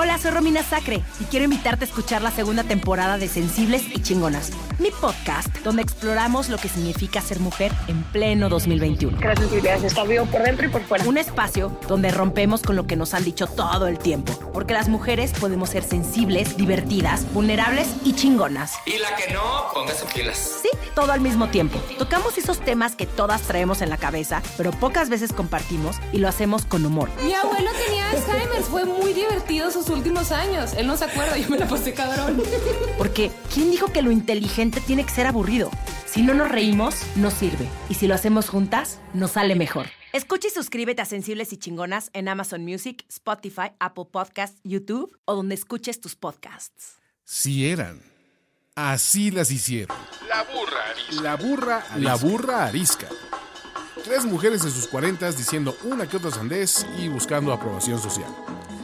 Hola, soy Romina Sacre y quiero invitarte a escuchar la segunda temporada de Sensibles y Chingonas, mi podcast donde exploramos lo que significa ser mujer en pleno 2021. Que la sensibilidad está vivo por dentro y por fuera. Un espacio donde rompemos con lo que nos han dicho todo el tiempo, porque las mujeres podemos ser sensibles, divertidas, vulnerables y chingonas. Y la que no, póngase pilas. Sí, todo al mismo tiempo. Tocamos esos temas que todas traemos en la cabeza, pero pocas veces compartimos y lo hacemos con humor. Mi abuelo tenía Alzheimer, fue muy divertido sus últimos años. Él no se acuerda, yo me la pasé cabrón. Porque, ¿quién dijo que lo inteligente tiene que ser aburrido? Si no nos reímos, no sirve. Y si lo hacemos juntas, nos sale mejor. Escucha y suscríbete a Sensibles y Chingonas en Amazon Music, Spotify, Apple Podcasts, YouTube o donde escuches tus podcasts. Si eran. Así las hicieron. La burra arisca. La burra, la burra arisca. Tres mujeres en sus cuarentas diciendo una que otra sandez y buscando aprobación social.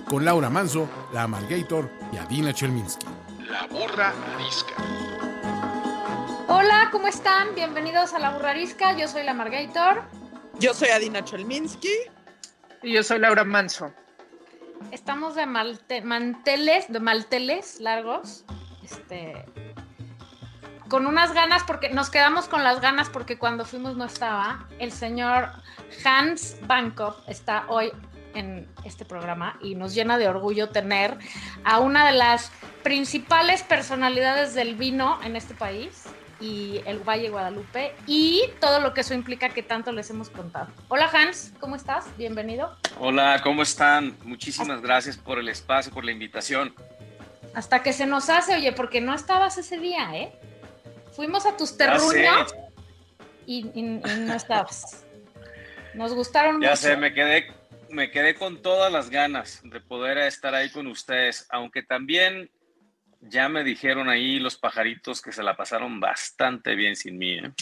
Con Laura Manso, la Amalgator y Adina Chelminsky. La burra arisca. Hola, ¿cómo están? Bienvenidos a La Burrarisca. Yo soy la Margator. Yo soy Adina Chelminsky. Y yo soy Laura Manso. Estamos de malte- manteles, de malteles largos. Este. Con unas ganas, porque nos quedamos con las ganas porque cuando fuimos no estaba. El señor Hans Bankov está hoy en este programa y nos llena de orgullo tener a una de las principales personalidades del vino en este país y el Valle Guadalupe y todo lo que eso implica que tanto les hemos contado. Hola Hans, ¿cómo estás? Bienvenido. Hola, ¿cómo están? Muchísimas gracias por el espacio, por la invitación. Hasta que se nos hace, oye, porque no estabas ese día, ¿eh? Fuimos a tus Ya terruños y, y- y no estabas. Nos gustaron ya mucho. sé, me quedé, me quedé con todas las ganas de poder estar ahí con ustedes, aunque también ya me dijeron ahí los pajaritos que se la pasaron bastante bien sin mí. ¿eh?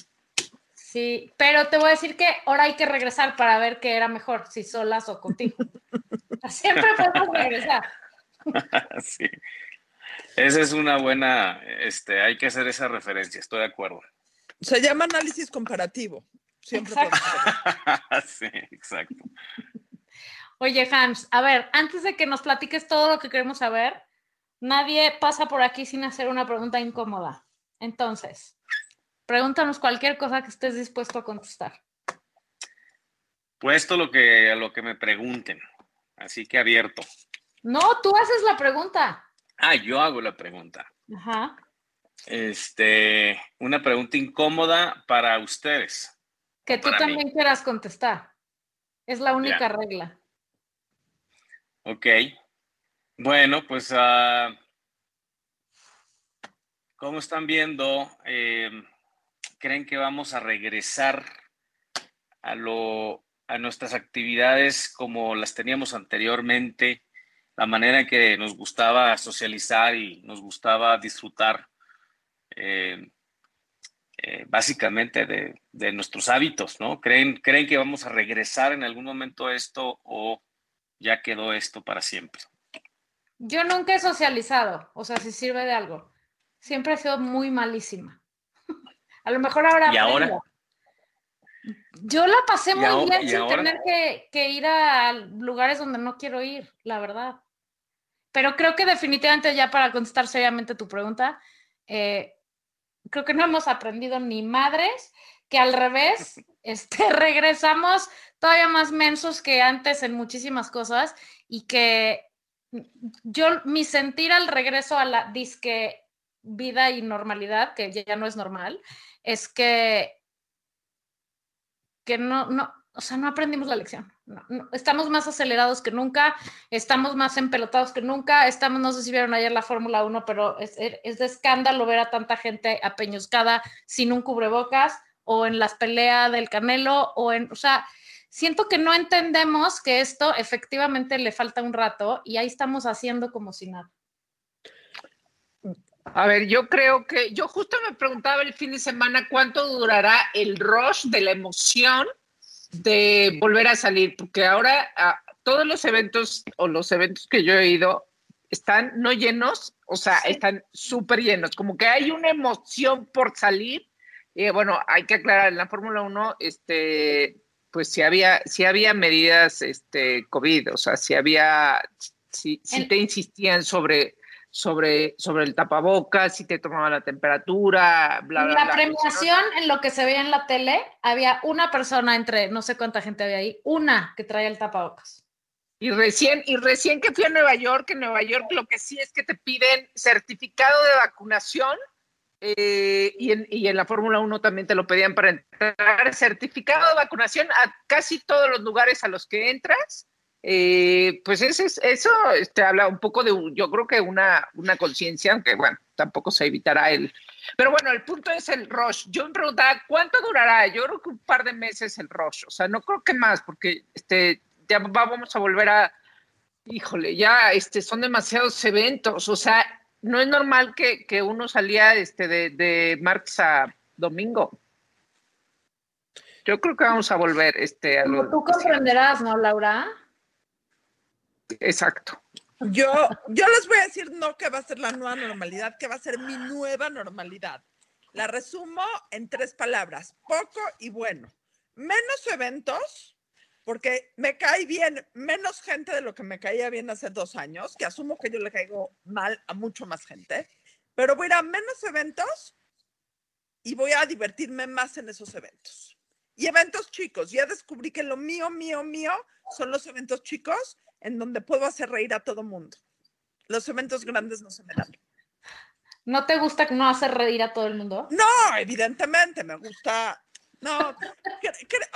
Sí, pero te voy a decir que ahora hay que regresar para ver qué era mejor, si solas o contigo. Siempre podemos regresar. sí. Esa es una buena, este, hay que hacer esa referencia, estoy de acuerdo. Se llama análisis comparativo. Siempre Exacto. sí, exacto. Oye, Hans, a ver, antes de que nos platiques todo lo que queremos saber, nadie pasa por aquí sin hacer una pregunta incómoda. Entonces, pregúntanos cualquier cosa que estés dispuesto a contestar. Puesto lo que, a lo que me pregunten, así que abierto. No, tú haces la pregunta. Ah, yo hago la pregunta. Ajá. Este, una pregunta incómoda para ustedes. Que tú mí. también quieras contestar. Es la única Ya. regla. Ok. Bueno, pues, ah, ¿cómo están viendo? Eh, ¿Creen que vamos a regresar a lo, a nuestras actividades como las teníamos anteriormente? La manera en que nos gustaba socializar y nos gustaba disfrutar, eh, eh, básicamente de, de nuestros hábitos, ¿no? ¿Creen, ¿Creen que vamos a regresar en algún momento a esto o ya quedó esto para siempre? Yo nunca he socializado, o sea, si sirve de algo. Siempre he sido muy malísima. A lo mejor ahora. ¿Y ahora? Yo la pasé ¿Y muy ahora- bien sin ahora? tener que, que ir a lugares donde no quiero ir, la verdad. Pero creo que definitivamente ya para contestar seriamente tu pregunta, eh, creo que no hemos aprendido ni madres, que al revés, este, regresamos todavía más mensos que antes en muchísimas cosas y que yo, mi sentir al regreso a la disque vida y normalidad, que ya no es normal, es que, que no, no, o sea, no aprendimos la lección. No, no, estamos más acelerados que nunca, estamos más empelotados que nunca, estamos, no sé si vieron ayer la Fórmula 1, pero es, es de escándalo ver a tanta gente apeñuscada sin un cubrebocas o en las peleas del Canelo o en, o sea, siento que no entendemos que esto efectivamente le falta un rato y ahí estamos haciendo como si nada. A ver, yo creo que, yo justo me preguntaba el fin de semana cuánto durará el rush de la emoción de volver a salir, porque ahora ah, todos los eventos o los eventos que yo he ido están no llenos, o sea, están súper llenos, como que hay una emoción por salir. Y bueno, hay que aclarar, en la Fórmula 1, este, pues si había, si había medidas este, COVID, o sea, si había, si, si te insistían sobre, sobre, sobre el tapabocas, si te tomaban la temperatura, bla, bla, la bla. premiación, en lo que se veía en la tele, había una persona entre, no sé cuánta gente había ahí, una que traía el tapabocas. Y recién, y recién que fui a Nueva York, en Nueva York lo que sí es que te piden certificado de vacunación eh, y, en, y en la Fórmula 1 también te lo pedían para entrar, certificado de vacunación a casi todos los lugares a los que entras. Eh, pues ese es- eso te habla un poco de, yo creo que una, una conciencia, aunque bueno, tampoco se evitará el... Pero bueno, el punto es el rush. Yo me preguntaba, ¿cuánto durará? Yo creo que un par de meses el rush, o sea, no creo que más, porque este, ya va- vamos a volver a, híjole, ya este, son demasiados eventos, o sea, no es normal que, que uno salía este, de, de martes a domingo. Yo creo que vamos a volver este, a lo- tú comprenderás, ¿no, Laura? Exacto. Yo, yo les voy a decir no que va a ser la nueva normalidad, que va a ser mi nueva normalidad. La resumo en tres palabras, poco y bueno. Menos eventos, porque me cae bien menos gente de lo que me caía bien hace dos años, que asumo que yo le caigo mal a mucho más gente, pero voy a ir a menos eventos y voy a divertirme más en esos eventos. Y eventos chicos, ya descubrí que lo mío, mío, mío son los eventos chicos en donde puedo hacer reír a todo mundo. Los eventos grandes no se me dan. ¿No te gusta no hacer reír a todo el mundo? No, evidentemente, me gusta. No,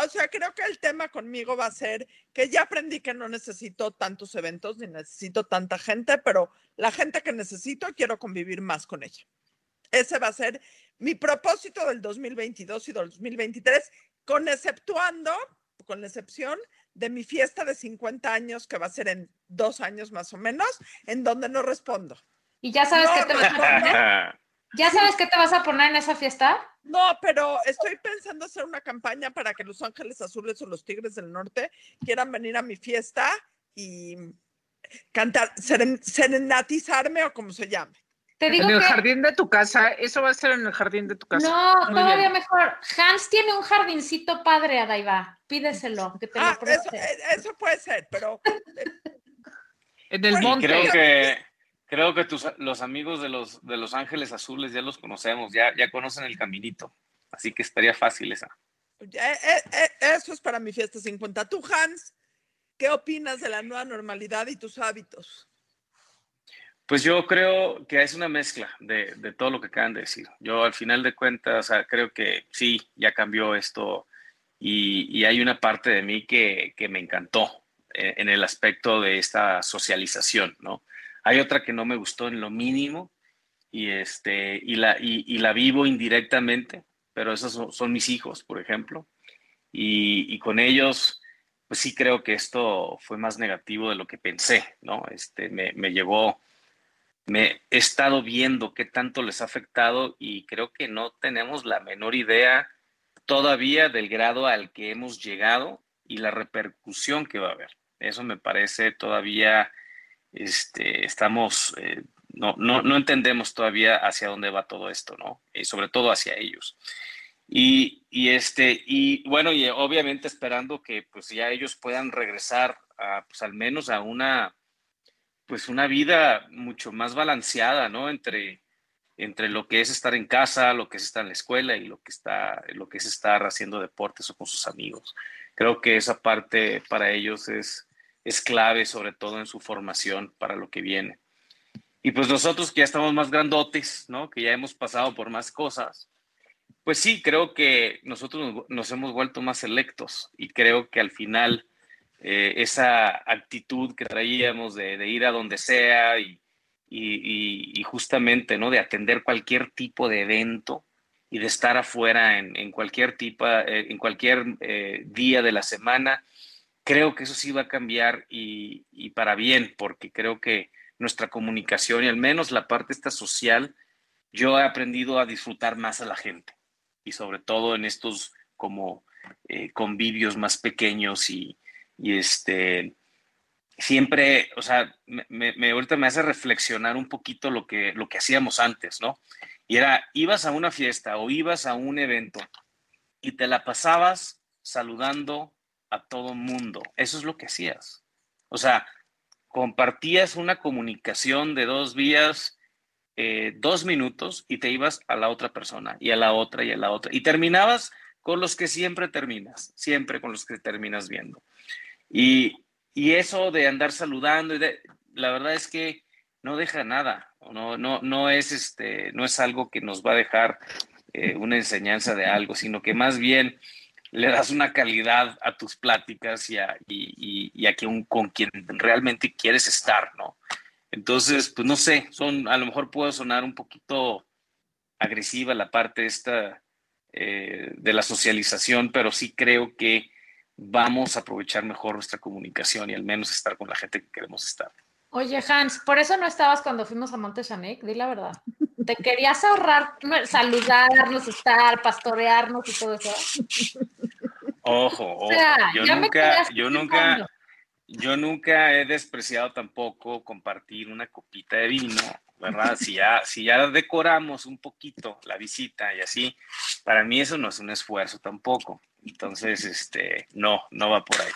o sea, creo que el tema conmigo va a ser que ya aprendí que no necesito tantos eventos ni necesito tanta gente, pero la gente que necesito quiero convivir más con ella. Ese va a ser mi propósito del 2022 y 2023, con exceptuando, con la excepción de mi fiesta de 50 años, que va a ser en dos años más o menos, en donde no respondo. ¿Y ya sabes No, qué te vas a poner? ¿Ya sabes qué te vas a poner en esa fiesta? No, pero estoy pensando hacer una campaña para que Los Ángeles Azules o los Tigres del Norte quieran venir a mi fiesta y cantar, seren- serenatizarme o como se llame. Te digo en el que jardín de tu casa, eso va a ser en el jardín de tu casa. no, Muy todavía bien. mejor. Hans tiene un jardincito padre, Adaiva. Pídeselo, que te Ah, lo eso, eh, puede ser, pero En el Bueno, monte. Creo que, creo que tus, los amigos de los, de los Ángeles Azules ya los conocemos, ya, ya conocen el caminito. Así que estaría fácil esa. eh, eh, eh, eso es para mi fiesta 50. Tú, Hans, ¿qué opinas de la nueva normalidad y tus hábitos? Pues yo creo que es una mezcla de, de todo lo que acaban de decir. Yo al final de cuentas, o sea, creo que sí, ya cambió esto y, y hay una parte de mí que, que me encantó eh, en el aspecto de esta socialización, ¿no? Hay otra que no me gustó en lo mínimo y, este, y, la, y, la vivo indirectamente, pero esos son, son mis hijos, por ejemplo, y, y con ellos, pues sí creo que esto fue más negativo de lo que pensé, ¿no? Este, me, me llevó me he estado viendo qué tanto les ha afectado y creo que no tenemos la menor idea todavía del grado al que hemos llegado y la repercusión que va a haber. Eso me parece todavía, este, estamos, eh, no, no, no entendemos todavía hacia dónde va todo esto, ¿no? Y sobre todo hacia ellos. Y, y este, y bueno, y obviamente esperando que pues ya ellos puedan regresar a, pues al menos a una, pues una vida mucho más balanceada, ¿no? Entre, entre lo que es estar en casa, lo que es estar en la escuela y lo que, está, lo que es estar haciendo deportes o con sus amigos. Creo que esa parte para ellos es, es clave, sobre todo en su formación para lo que viene. Y pues nosotros que ya estamos más grandotes, ¿no? Que ya hemos pasado por más cosas, pues sí, creo que nosotros nos, hemos vuelto más selectos y creo que al final eh, esa actitud que traíamos de, ir a donde sea y, justamente ¿no? de atender cualquier tipo de evento y de estar afuera en, cualquier, tipo, eh, en cualquier eh, día de la semana, creo que eso sí va a cambiar y, y, para bien, porque creo que nuestra comunicación y al menos la parte esta social, yo he aprendido a disfrutar más a la gente y sobre todo en estos como eh, convivios más pequeños y, y este siempre, o sea, me, me, ahorita me hace reflexionar un poquito lo que, lo que hacíamos antes, ¿no? Y era, ibas a una fiesta o ibas a un evento y te la pasabas saludando a todo mundo. Eso es lo que hacías. O sea, compartías una comunicación de dos vías, eh, dos minutos, y te ibas a la otra persona, y a la otra, y a la otra. Y terminabas con los que siempre terminas, siempre con los que terminas viendo. Y, y eso de andar saludando, y de, la verdad es que no deja nada, no, no, no, es, este, no es algo que nos va a dejar eh, una enseñanza de algo, sino que más bien le das una calidad a tus pláticas y a, y, a quien, con quien realmente quieres estar, ¿no? Entonces, pues no sé, son, a lo mejor puedo sonar un poquito agresiva la parte esta eh, de la socialización, pero sí creo que vamos a aprovechar mejor nuestra comunicación y al menos estar con la gente que queremos estar. Oye, Hans, por eso no estabas cuando fuimos a Monte di la verdad. ¿Te querías ahorrar saludarnos, estar, pastorearnos y todo eso? Ojo, ojo. yo nunca, yo nunca, yo nunca he despreciado tampoco compartir una copita de vino, ¿verdad? Si ya, si ya decoramos un poquito la visita y así, para mí eso no es un esfuerzo tampoco. Entonces, este, no, no va por ahí.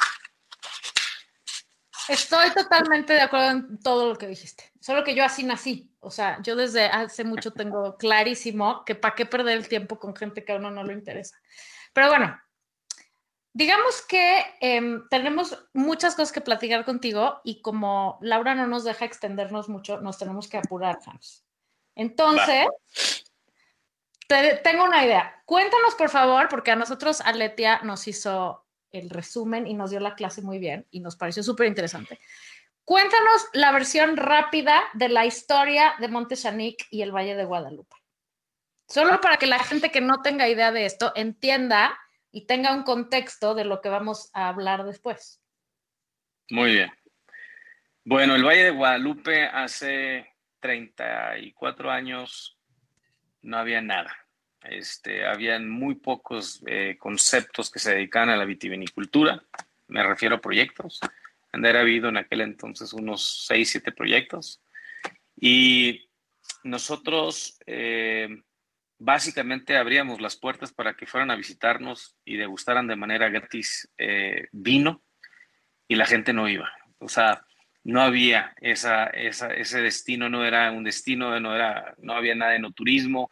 Estoy totalmente de acuerdo en todo lo que dijiste. Solo que yo así nací. O sea, yo desde hace mucho tengo clarísimo que para qué perder el tiempo con gente que a uno no le interesa. Pero bueno, digamos que em, tenemos muchas cosas que platicar contigo y como Laura no nos deja extendernos mucho, nos tenemos que apurar, Hans. Entonces, tengo una idea. Cuéntanos, por favor, porque a nosotros Aletia nos hizo el resumen y nos dio la clase muy bien y nos pareció súper interesante. Cuéntanos la versión rápida de la historia de Monte y el Valle de Guadalupe. Solo para que la gente que no tenga idea de esto entienda y tenga un contexto de lo que vamos a hablar después. Muy bien. Bueno, el Valle de Guadalupe hace 34 años no había nada. Este, habían muy pocos eh, conceptos que se dedicaban a la vitivinicultura, me refiero a proyectos. Andar habido en aquel entonces unos 6, 7 proyectos. Y nosotros eh, básicamente abríamos las puertas para que fueran a visitarnos y degustaran de manera gratis eh, vino y la gente no iba. O sea, no había esa, ese destino, no era un destino, no, era, no había nada de no turismo,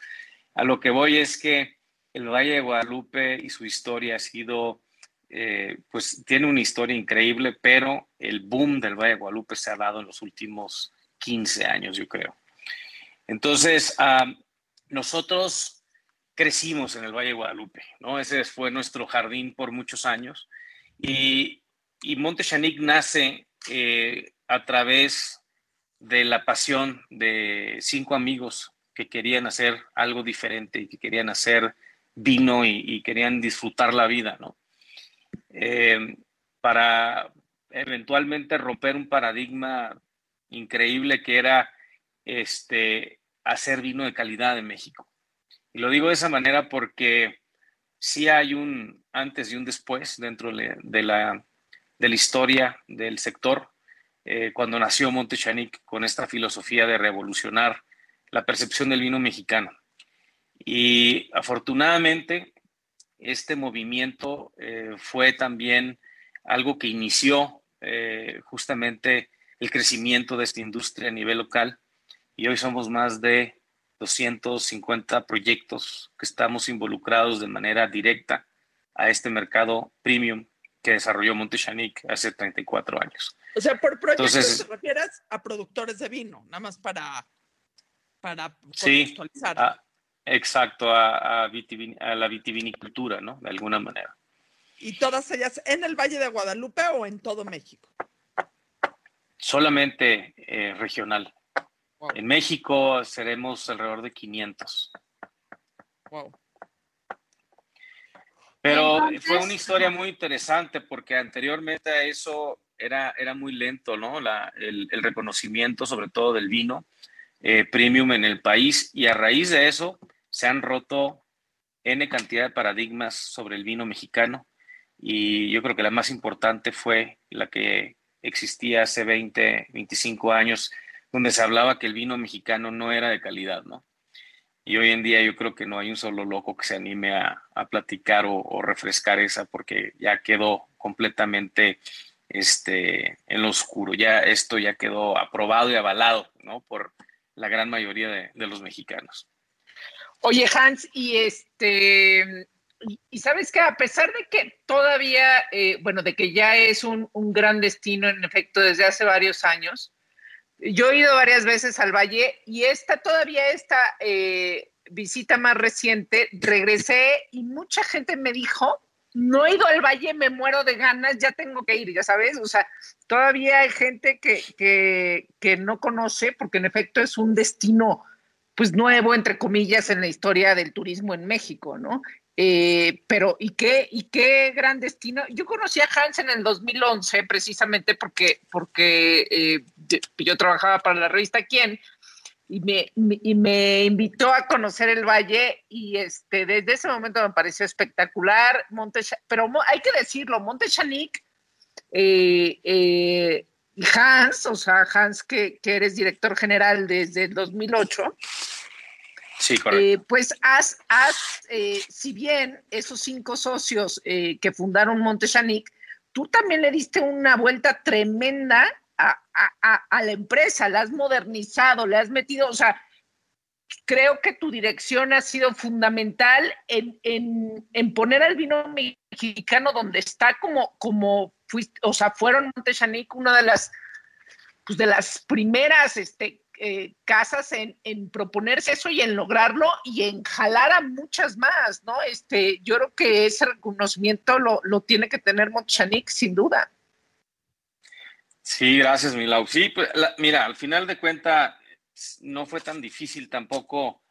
a lo que voy es que el Valle de Guadalupe y su historia ha sido, eh, pues tiene una historia increíble, pero el boom del Valle de Guadalupe se ha dado en los últimos 15 años, yo creo. Entonces, nosotros crecimos en el Valle de Guadalupe, ¿no? Ese fue nuestro jardín por muchos años. Y, y Monte Chanic nace eh, a través de la pasión de cinco amigos que querían hacer algo diferente y que querían hacer vino y, querían disfrutar la vida, ¿no? Eh, para eventualmente romper un paradigma increíble que era este, hacer vino de calidad en México. Y lo digo de esa manera porque sí hay un antes y un después dentro de la, de la historia del sector. Eh, cuando nació Montechanic con esta filosofía de revolucionar la percepción del vino mexicano. Y afortunadamente, este movimiento eh, fue también algo que inició eh, justamente el crecimiento de esta industria a nivel local. Y hoy somos más de 250 proyectos que estamos involucrados de manera directa a este mercado premium que desarrolló Montechanic hace 34 años. O sea, por proyectos te refieres a productores de vino, nada más para para contextualizar. Sí, exacto, a, a, la vitivinicultura, ¿no? De alguna manera. ¿Y todas ellas en el Valle de Guadalupe o en todo México? Solamente eh, regional. En México seremos alrededor de 500. Wow. Pero fue una historia muy interesante porque anteriormente a eso era, era muy lento, ¿no? La, el, el, reconocimiento sobre todo del vino eh, premium en el país y a raíz de eso se han roto N cantidad de paradigmas sobre el vino mexicano y yo creo que la más importante fue la que existía hace 20, 25 años, donde se hablaba que el vino mexicano no era de calidad, ¿no? Y hoy en día yo creo que no hay un solo loco que se anime a, platicar o, refrescar esa porque ya quedó completamente este, en lo oscuro. Ya esto ya quedó aprobado y avalado, ¿no? Por la gran mayoría de, los mexicanos. Oye, Hans, y este, y, sabes que a pesar de que todavía, eh, bueno, de que ya es un, gran destino en efecto desde hace varios años, yo he ido varias veces al Valle y esta todavía esta eh, visita más reciente, regresé y mucha gente me dijo no he ido al valle, me muero de ganas, ya tengo que ir, ya sabes, o sea, todavía hay gente que, que, no conoce, porque en efecto es un destino, pues nuevo, entre comillas, en la historia del turismo en México, ¿no? Eh, pero, ¿y qué, ¿y qué gran destino? Yo conocí a Hans en el 2011, precisamente porque, porque eh, yo trabajaba para la revista Quién, y me, y me invitó a conocer el valle y este, desde ese momento me pareció espectacular. Monte, pero hay que decirlo, Monte Chanic eh, eh, Hans, o sea, Hans que, que, eres director general desde el 2008. Sí, correcto. Eh, pues has, has si bien esos cinco socios que fundaron Monte Chanic, tú también le diste una vuelta tremenda a, la empresa, la has modernizado, le has metido, o sea, creo que tu dirección ha sido fundamental en, poner al vino mexicano donde está como, como fuiste, o sea, fueron Montechanic una de las, pues de las primeras este, eh, casas en, proponerse eso y en lograrlo y en jalar a muchas más, ¿no? Este, yo creo que ese reconocimiento lo, tiene que tener Montechanic sin duda. Sí, gracias, Milau. Sí, pues, mira, al final de cuenta no fue tan difícil tampoco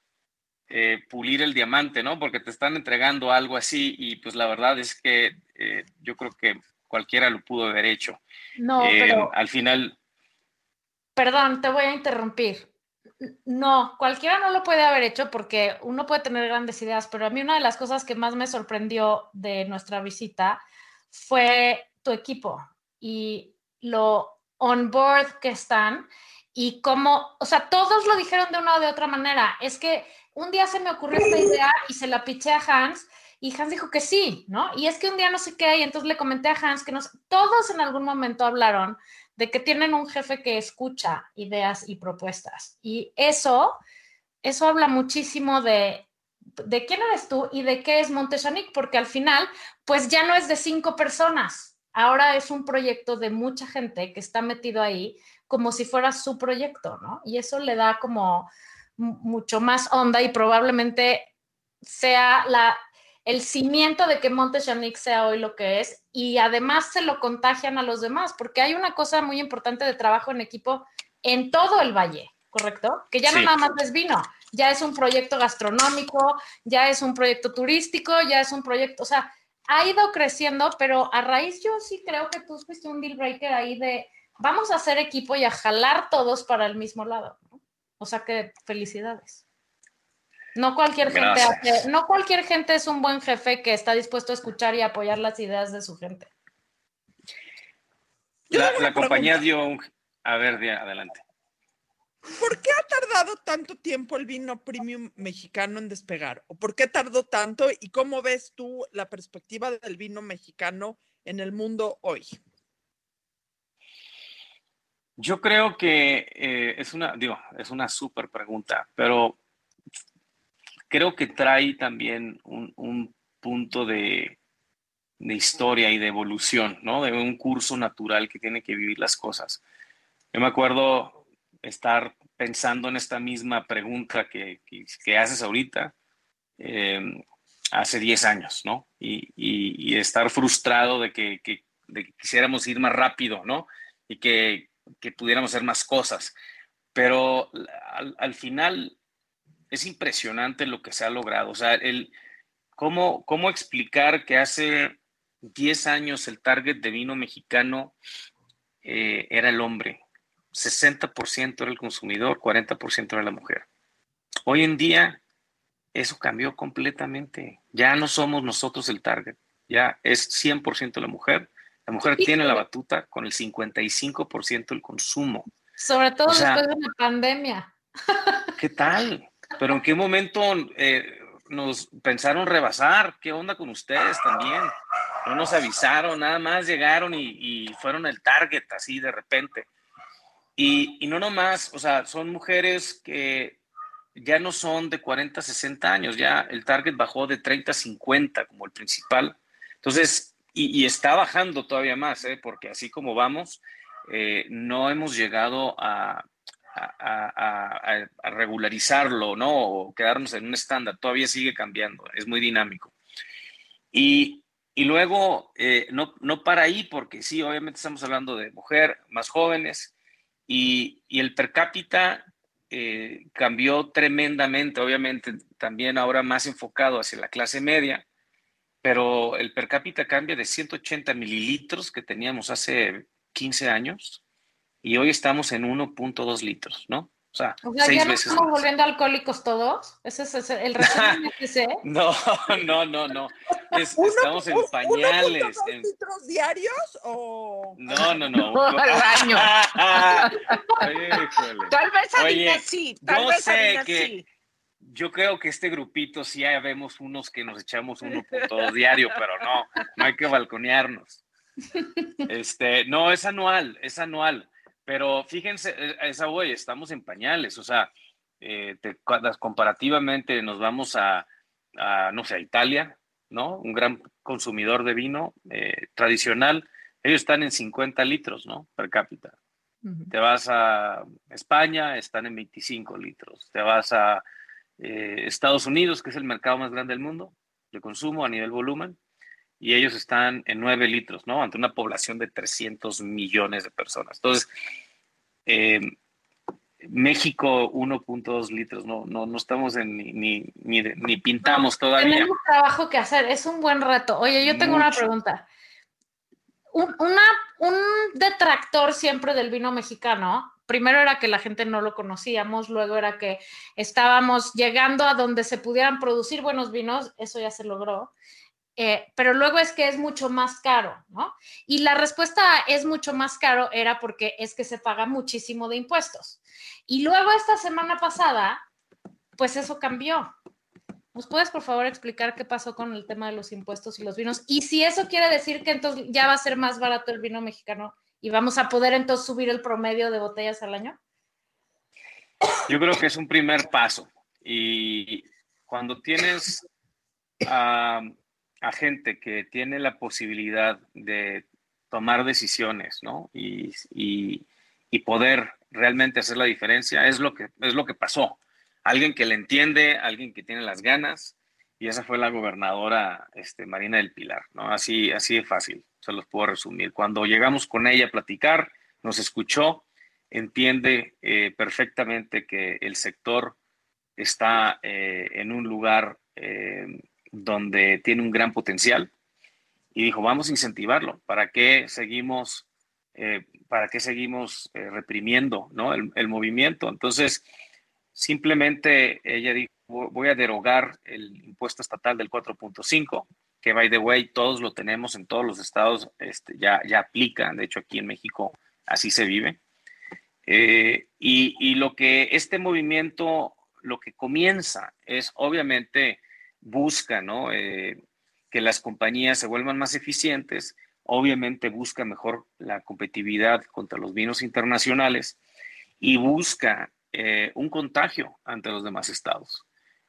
eh, pulir el diamante, ¿no? Porque te están entregando algo así y pues la verdad es que eh, yo creo que cualquiera lo pudo haber hecho. No, eh, pero... Al final... Perdón, te voy a interrumpir. No, cualquiera no lo puede haber hecho porque uno puede tener grandes ideas, pero a mí una de las cosas que más me sorprendió de nuestra visita fue tu equipo y lo on board que están y cómo, o sea, todos lo dijeron de una o de otra manera. Es que un día se me ocurrió esta idea y se la piché a Hans y Hans dijo que sí, ¿no? Y es que un día no sé qué y entonces le comenté a Hans que nos, todos en algún momento hablaron de que tienen un jefe que escucha ideas y propuestas. Y eso, eso habla muchísimo de, de quién eres tú y de qué es Montesanic, porque al final, pues ya no es de cinco personas, ahora es un proyecto de mucha gente que está metido ahí como si fuera su proyecto, ¿no? Y eso le da como mucho más onda y probablemente sea la, el cimiento de que Monte sea hoy lo que es y además se lo contagian a los demás, porque hay una cosa muy importante de trabajo en equipo en todo el valle, ¿correcto? Que ya no nada más es vino, ya es un proyecto gastronómico, ya es un proyecto turístico, ya es un proyecto, o sea, ha ido creciendo, pero a raíz yo sí creo que tú fuiste un deal breaker ahí de vamos a hacer equipo y a jalar todos para el mismo lado. O sea que felicidades. No cualquier gente no cualquier gente es un buen jefe que está dispuesto a escuchar y apoyar las ideas de su gente. La, compañía dio un... A ver, adelante. ¿Por qué ha tardado tanto tiempo el vino premium mexicano en despegar? ¿O por qué tardó tanto? ¿Y cómo ves tú la perspectiva del vino mexicano en el mundo hoy? Yo creo que eh, es una, digo, es una súper pregunta, pero creo que trae también un, punto de, de, historia y de evolución, ¿no? De un curso natural que tiene que vivir las cosas. Yo me acuerdo estar pensando en esta misma pregunta que, que, haces ahorita eh, hace 10 años, ¿no? Y, y, estar frustrado de que, quisiéramos ir más rápido, ¿no? Y que, pudiéramos hacer más cosas. Pero al, al, final es impresionante lo que se ha logrado. O sea, el, ¿cómo, cómo explicar que hace 10 años el target de vino mexicano eh, era el hombre? 60% era el consumidor, 40% era la mujer. Hoy en día eso cambió completamente. Ya no somos nosotros el target, ya es 100% la mujer. La mujer tiene la batuta con el 55% del consumo. Sobre todo después de la pandemia. ¿Qué tal? Pero ¿en qué momento eh, nos pensaron rebasar? ¿Qué onda con ustedes también? no nos avisaron, nada más llegaron y, y fueron el target así de repente. Y, y no nomás, o sea, son mujeres que ya no son de 40, 60 años, ya el target bajó de 30 a 50 como el principal. Entonces, y, está bajando todavía más, ¿eh? porque así como vamos, eh, no hemos llegado a, a, regularizarlo, ¿no? O quedarnos en un estándar, todavía sigue cambiando, es muy dinámico. Y, y luego, eh, no, no para ahí, porque sí, obviamente estamos hablando de mujer, más jóvenes, y, y el per cápita eh, cambió tremendamente, obviamente también ahora más enfocado hacia la clase media, pero el per cápita cambia de 180 mililitros que teníamos hace 15 años y hoy estamos en 1.2 litros, ¿no? O sea, O sea, seis ya no veces estamos más. volviendo alcohólicos todos. Ese es ese- el resumen que sé. No, no, no, no. Es- Uno- estamos en pañales. 1.2 en- litros diarios o No, no, no. No, al año. Tal vez Oye, sí, tal yo vez sé que- sí. Yo creo que este grupito sí ya vemos unos que nos echamos uno punto diario, pero no, no hay que balconearnos. Este, no, es anual, es anual. Pero fíjense, eh, a esa voy, estamos en pañales, o sea, eh, te- comparativamente nos vamos a, a, no sé, a Italia, ¿no? Un gran consumidor de vino eh, tradicional, ellos están en 50 litros, ¿no? Per cápita. Te vas a España, están en 25 litros. Te vas a eh, Estados Unidos, que es el mercado más grande del mundo de consumo a nivel volumen, y ellos están en 9 litros, ¿no? Ante una población de 300 millones de personas. Entonces, eh, México 1.2 litros, no, no, no estamos en ni, ni, ni, ni pintamos todavía. Tenemos trabajo que hacer, es un buen reto. Oye, yo tengo una pregunta. Un, una, un detractor siempre del vino mexicano, primero era que la gente no lo conocíamos, luego era que estábamos llegando a donde se pudieran producir buenos vinos, eso ya se logró. Eh, pero luego es que es mucho más caro, ¿no? Y la respuesta es mucho más caro era porque es que se paga muchísimo de impuestos. Y luego esta semana pasada, pues eso cambió. ¿Nos puedes, por favor, explicar qué pasó con el tema de los impuestos y los vinos? Y si eso quiere decir que entonces ya va a ser más barato el vino mexicano y vamos a poder entonces subir el promedio de botellas al año. Yo creo que es un primer paso. Y cuando tienes a, a gente que tiene la posibilidad de tomar decisiones, ¿no? Y, y- poder realmente hacer la diferencia, es lo que, es lo que pasó. Alguien que le entiende, alguien que tiene las ganas, y esa fue la gobernadora este, Marina del Pilar, ¿no? Así, así de fácil, se los puedo resumir. Cuando llegamos con ella a platicar, nos escuchó, entiende eh, perfectamente que el sector está eh, en un lugar eh, donde tiene un gran potencial y dijo, vamos a incentivarlo. ¿Para qué seguimos, eh, para qué seguimos eh, reprimiendo ¿no? el, movimiento? Entonces, simplemente ella dijo, "Vo- voy a derogar el impuesto estatal del 4.5, que by the way, todos lo tenemos en todos los estados, este, ya, ya aplica, de hecho aquí en México así se vive. Eh, y, y lo que este movimiento, lo que comienza es obviamente busca. Eh, que las compañías se vuelvan más eficientes, obviamente busca mejor la competitividad contra los vinos internacionales y busca eh, un contagio ante los demás estados.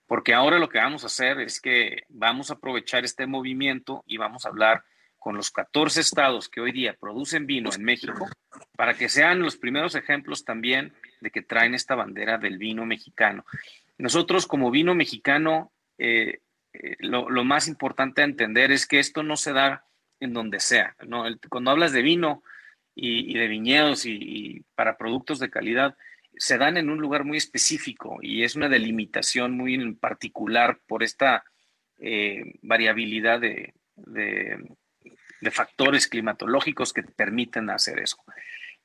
Porque ahora lo que vamos a hacer es que vamos a aprovechar este movimiento y vamos a hablar con los 14 estados que hoy día producen vino en México para que sean los primeros ejemplos también de que traen esta bandera del vino mexicano. Nosotros como vino mexicano, eh, eh, lo, más importante a entender es que esto no se da en donde sea. cuando hablas de vino y, de viñedos y, para productos de calidad, se dan en un lugar muy específico y es una delimitación muy en particular por esta eh, variabilidad de, factores climatológicos que te permiten hacer eso.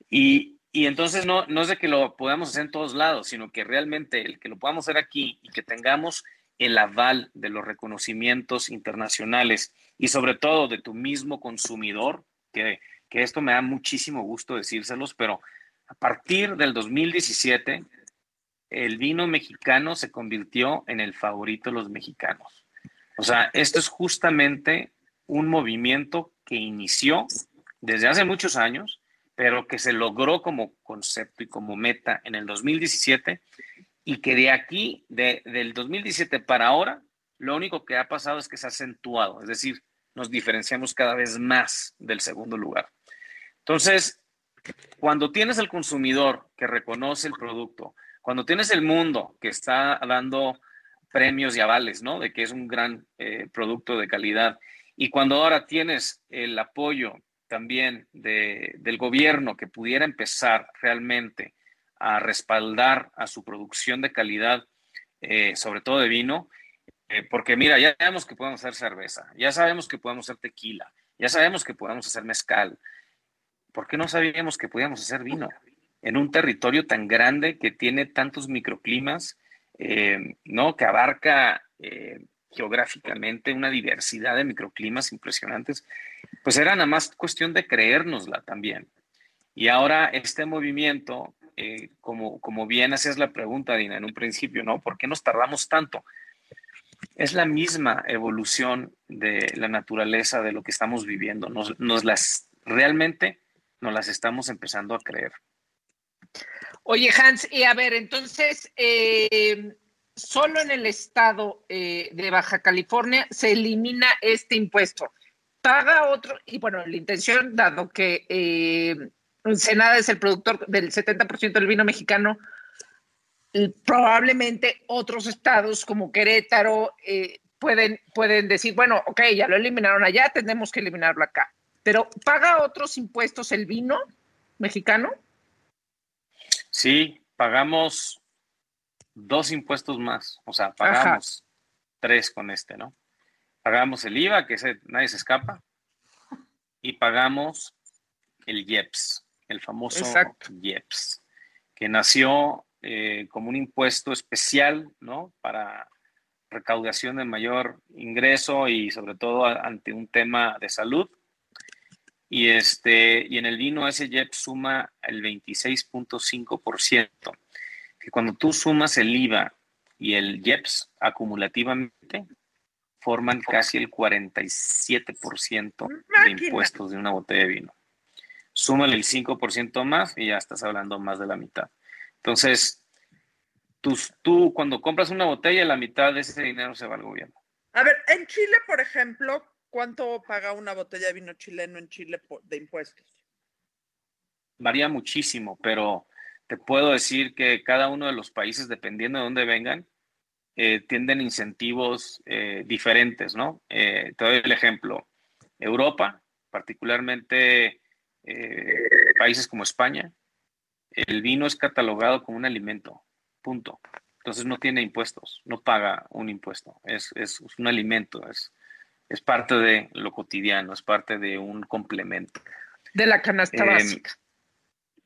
Y, y entonces no, no es de que lo podamos hacer en todos lados, sino que realmente el que lo podamos hacer aquí y que tengamos el aval de los reconocimientos internacionales y sobre todo de tu mismo consumidor, que, que esto me da muchísimo gusto decírselos, pero a partir del 2017, el vino mexicano se convirtió en el favorito de los mexicanos. O sea, esto es justamente un movimiento que inició desde hace muchos años, pero que se logró como concepto y como meta en el 2017 y que de aquí, de, del 2017 para ahora, lo único que ha pasado es que se ha acentuado, es decir, nos diferenciamos cada vez más del segundo lugar. Entonces, cuando tienes el consumidor que reconoce el producto, cuando tienes el mundo que está dando premios y avales, ¿no? De que es un gran eh, producto de calidad. Y cuando ahora tienes el apoyo también de, del gobierno que pudiera empezar realmente a respaldar a su producción de calidad, eh, sobre todo de vino, eh, porque mira, ya sabemos que podemos hacer cerveza, ya sabemos que podemos hacer tequila, ya sabemos que podemos hacer mezcal. ¿Por qué no sabíamos que podíamos hacer vino? En un territorio tan grande que tiene tantos microclimas, eh, ¿no? Que abarca geográficamente una diversidad de microclimas impresionantes, pues era nada más cuestión de creérnosla también. Y ahora este movimiento, eh, como, como bien hacías la pregunta, Dina, en un principio, ¿no? ¿Por qué nos tardamos tanto? Es la misma evolución de la naturaleza de lo que estamos viviendo. Nos, las realmente nos las estamos empezando a creer. Oye, Hans, y a ver, entonces, eh, solo en el estado eh, de Baja California se elimina este impuesto. Paga otro, y bueno, la intención, dado que Senada es el productor del 70% del vino mexicano, probablemente otros estados como Querétaro pueden, pueden decir, bueno, ok, ya lo eliminaron allá, tenemos que eliminarlo acá. Pero ¿paga otros impuestos el vino mexicano? Sí, pagamos dos impuestos más, o sea, pagamos tres con este, ¿no? Pagamos el IVA, que ese, nadie se escapa, y pagamos el IEPS, el famoso IEPS, que nació eh, como un impuesto especial, ¿no? Para recaudación de mayor ingreso y sobre todo ante un tema de salud y, este, y en el vino ese JEP suma el 26.5%, que cuando tú sumas el IVA y el JEPS acumulativamente, forman casi el 47% de impuestos de una botella de vino. Súmale el 5% más y ya estás hablando más de la mitad. Entonces, tú, tú cuando compras una botella, la mitad de ese dinero se va al gobierno. A ver, en Chile, por ejemplo, ¿Cuánto paga una botella de vino chileno en Chile de impuestos? Varía muchísimo, pero te puedo decir que cada uno de los países, dependiendo de dónde vengan, eh, tienden incentivos eh, diferentes, ¿no? Eh, te doy el ejemplo. Europa, particularmente países como España, el vino es catalogado como un alimento, punto. Entonces no tiene impuestos, no paga un impuesto, es, es un alimento, es, es parte de lo cotidiano, es parte de un complemento. De la canasta em, básica.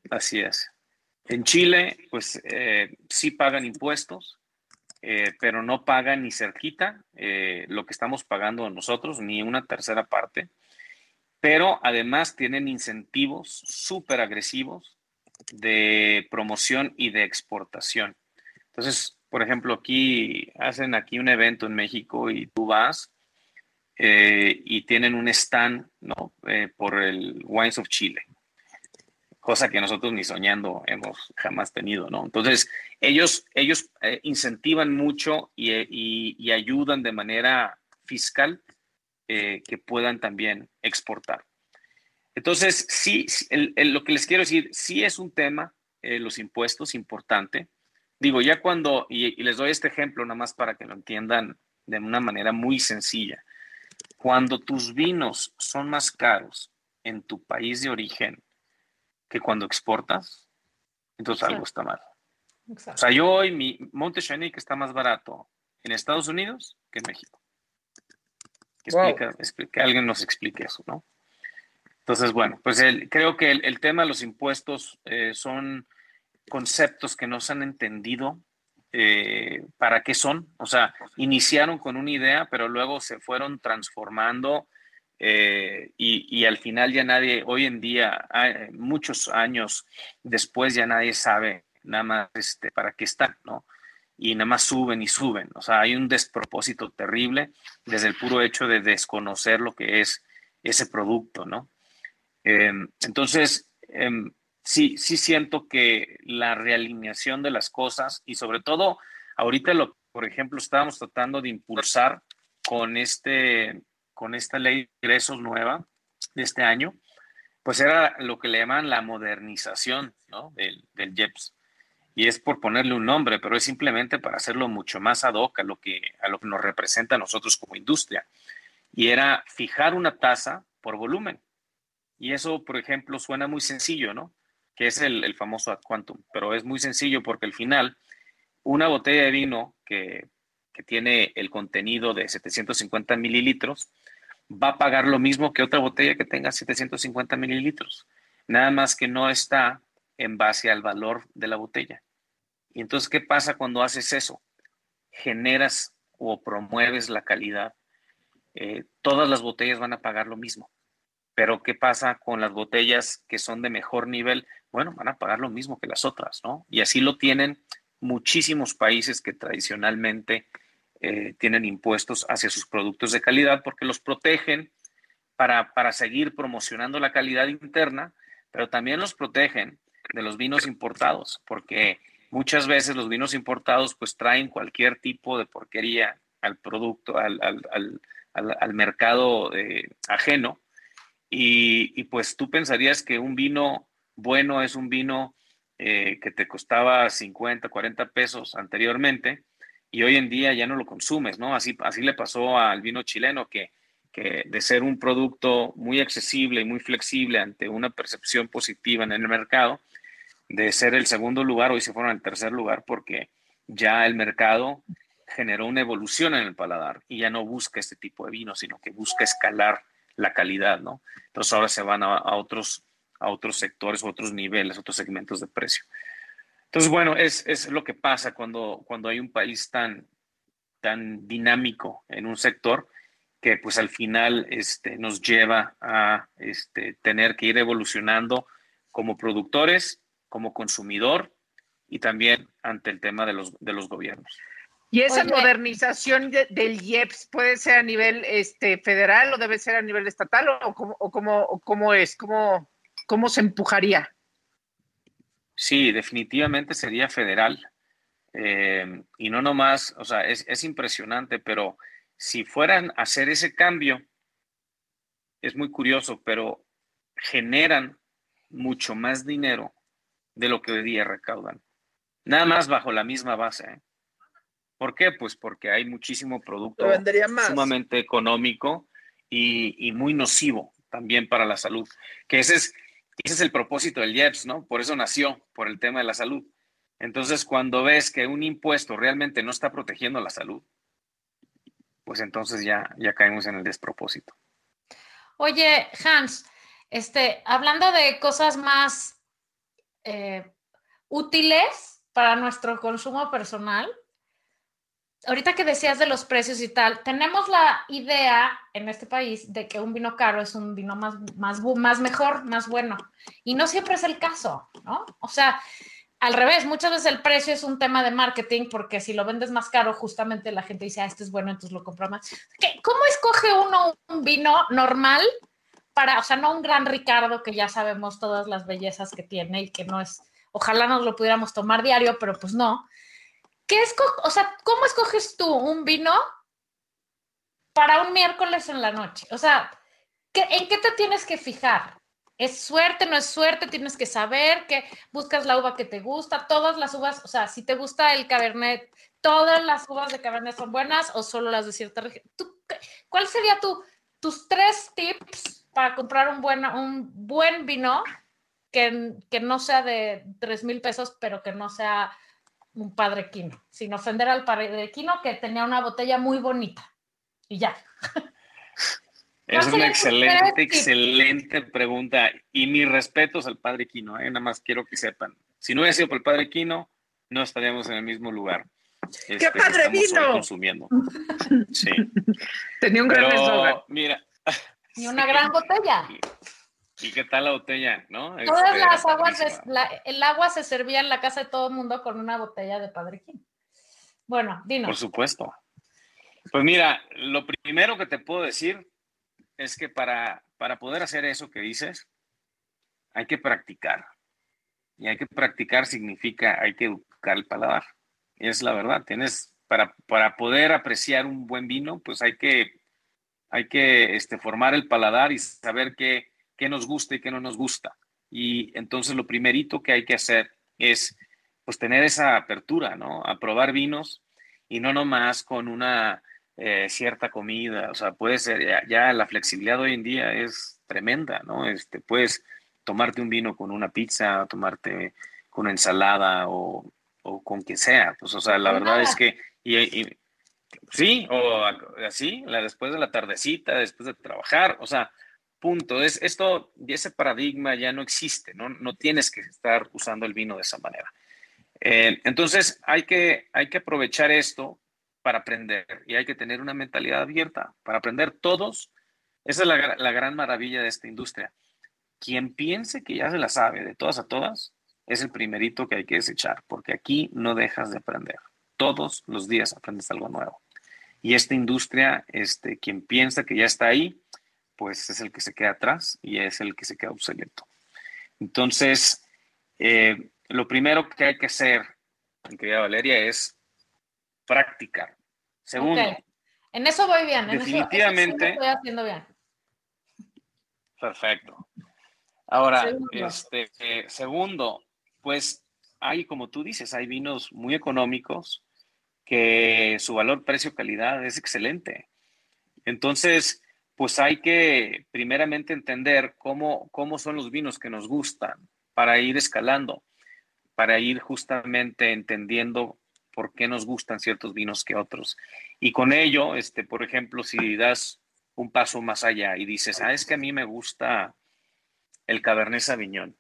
Así es. En Chile, pues eh, sí pagan impuestos, eh, pero no pagan ni cerquita eh, lo que estamos pagando nosotros, ni una tercera parte. Pero además tienen incentivos súper agresivos de promoción y de exportación. Entonces, por ejemplo, aquí hacen aquí un evento en México y tú vas eh, y tienen un stand. Eh, por el Wines of Chile, cosa que nosotros ni soñando hemos jamás tenido, ¿no? Entonces, ellos, ellos eh, incentivan mucho y, ayudan de manera fiscal que puedan también exportar. Entonces, sí, lo que les quiero decir, sí es un tema, los impuestos, importante. Digo, ya cuando, y les doy este ejemplo nada más para que lo entiendan de una manera muy sencilla. Cuando tus vinos son más caros en tu país de origen que cuando exportas, entonces algo está mal. O sea, yo hoy mi Monte que está más barato en Estados Unidos que en México. Que, alguien nos explique eso, ¿no? Entonces, bueno, pues creo que el, tema de los impuestos eh, son conceptos que no se han entendido eh, para qué son. O sea, iniciaron con una idea, pero luego se fueron transformando eh, y, al final ya nadie, hoy en día, muchos años después ya nadie sabe nada más este, para qué están, ¿no? Y nada más suben y suben. O sea, hay un despropósito terrible desde el puro hecho de desconocer lo que es ese producto, ¿no? Em, entonces, em, sí, sí siento que la realineación de las cosas y sobre todo, ahorita, lo, por ejemplo, estábamos tratando de impulsar con, este, con esta ley de ingresos nueva de este año, pues era lo que le llaman la modernización ¿no? del, del IEPS y es por ponerle un nombre, pero es simplemente para hacerlo mucho más ad hoc a lo que, a lo que nos representa a nosotros como industria. Y era fijar una tasa por volumen. Y eso, por ejemplo, suena muy sencillo, ¿no? Que es el, famoso ad quantum, pero es muy sencillo porque al final una botella de vino que, que tiene el contenido de 750 mililitros va a pagar lo mismo que otra botella que tenga 750 mililitros. Nada más que no está en base al valor de la botella. Y entonces, ¿qué pasa cuando haces eso? Generas o promueves la calidad. Eh, todas las botellas van a pagar lo mismo. Pero ¿qué pasa con las botellas que son de mejor nivel? Bueno, van a pagar lo mismo que las otras, ¿no? Y así lo tienen muchísimos países que tradicionalmente eh, tienen impuestos hacia sus productos de calidad porque los protegen para, para seguir promocionando la calidad interna, pero también los protegen de los vinos importados, porque Muchas veces los vinos importados pues traen cualquier tipo de porquería al producto, al, mercado eh, ajeno. Y, pues tú pensarías que un vino bueno es un vino eh, que te costaba 50, 40 pesos anteriormente y hoy en día ya no lo consumes, ¿no? Así, así le pasó al vino chileno que, que de ser un producto muy accesible y muy flexible ante una percepción positiva en el mercado, de ser el segundo lugar, hoy se fueron al tercer lugar porque ya el mercado generó una evolución en el paladar y ya no busca este tipo de vino, sino que busca escalar la calidad, ¿no? Entonces ahora se van a, otros, a otros sectores, otros niveles, otros segmentos de precio. Entonces, bueno, es, es, lo que pasa cuando, cuando hay un país tan, tan dinámico en un sector que pues al final este, nos lleva a este, tener que ir evolucionando como productores como consumidor y también ante el tema de los, de los gobiernos. ¿Y esa modernización del IEPS puede ser a nivel este, federal o debe ser a nivel estatal o cómo, o cómo, es? ¿Cómo, ¿Cómo se empujaría? Sí, definitivamente sería federal. Eh, y no nomás, o sea, es, es impresionante, pero si fueran a hacer ese cambio, es muy curioso, pero generan mucho más dinero de lo que hoy día recaudan. Nada más bajo la misma base. ¿eh? ¿Por qué? Pues porque hay muchísimo producto sumamente económico y, muy nocivo también para la salud. Que ese es, ese es el propósito del IEPS, ¿no? Por eso nació, por el tema de la salud. Entonces, cuando ves que un impuesto realmente no está protegiendo la salud, pues entonces ya, ya caemos en el despropósito. Oye, Hans, este, hablando de cosas más eh, útiles para nuestro consumo personal. Ahorita que decías de los precios y tal, tenemos la idea en este país de que un vino caro es un vino más, más, más mejor, más bueno. Y no siempre es el caso, ¿no? O sea, al revés, muchas veces el precio es un tema de marketing porque si lo vendes más caro, justamente la gente dice, ah, este es bueno, entonces lo compra más. ¿Cómo escoge uno un vino normal para, o sea, no un gran Ricardo que ya sabemos todas las bellezas que tiene y que no es, ojalá nos lo pudiéramos tomar diario, pero pues no. ¿Qué es, o sea, cómo escoges tú un vino para un miércoles en la noche? O sea, ¿en qué te tienes que fijar? ¿Es suerte, no es suerte? Tienes que saber que buscas la uva que te gusta, todas las uvas, o sea, si te gusta el Cabernet, todas las uvas de Cabernet son buenas o solo las de cierta región. ¿Cuál sería tu, tus tres tips para comprar un buen, un buen vino que, que no sea de 3 mil pesos, pero que no sea un padre quino, sin ofender al padre quino que tenía una botella muy bonita. Y ya. Es una excelente, excelente pregunta. Y mis respetos al padre Quino, ¿eh? nada más quiero que sepan. Si no hubiera sido por el padre Quino, no estaríamos en el mismo lugar. ¡Qué este, padre vino! Consumiendo. Sí. Tenía un gran Pero, Mira, y una gran botella. ¿Y qué tal la botella, no? Todas este, las aguas, el agua se servía en la casa de todo el mundo con una botella de Padre Bueno, dinos. Por supuesto. Pues mira, lo primero que te puedo decir es que para, para poder hacer eso que dices, hay que practicar. Y hay que practicar significa, hay que educar el paladar. Y es la verdad, tienes, para, para poder apreciar un buen vino, pues hay que, hay que este, formar el paladar y saber qué, qué nos gusta y qué no nos gusta. Y entonces lo primerito que hay que hacer es pues tener esa apertura, ¿no? A probar vinos y no nomás con una eh, cierta comida, o sea, puede ser, ya, la flexibilidad hoy en día es tremenda, ¿no? Este, puedes tomarte un vino con una pizza, tomarte con una ensalada o, o con que sea, pues, o sea, la verdad es que, y, sí, o así, después de la tardecita, después de trabajar, o sea, punto, es esto, ese paradigma ya no existe, ¿no? No tienes que estar usando el vino de esa manera. Eh, entonces, hay que, hay que aprovechar esto para aprender y hay que tener una mentalidad abierta para aprender todos. Esa es la, la, gran maravilla de esta industria. Quien piense que ya se la sabe de todas a todas, es el primerito que hay que desechar, porque aquí no dejas de aprender. Todos los días aprendes algo nuevo. Y esta industria, este, quien piensa que ya está ahí, pues es el que se queda atrás y es el que se queda obsoleto. Entonces, eh, lo primero que hay que hacer, querida Valeria, es practicar. Segundo. En eso voy bien. definitivamente. estoy haciendo bien. Perfecto. Ahora, segundo. este, eh, segundo, pues hay, como tú dices, hay vinos muy económicos que su valor, precio, calidad es excelente. Entonces, pues hay que primeramente entender cómo, cómo son los vinos que nos gustan para ir escalando para ir justamente entendiendo por qué nos gustan ciertos vinos que otros. Y con ello, este, por ejemplo, si das un paso más allá y dices, ah, es que a mí me gusta el Cabernet Sauvignon.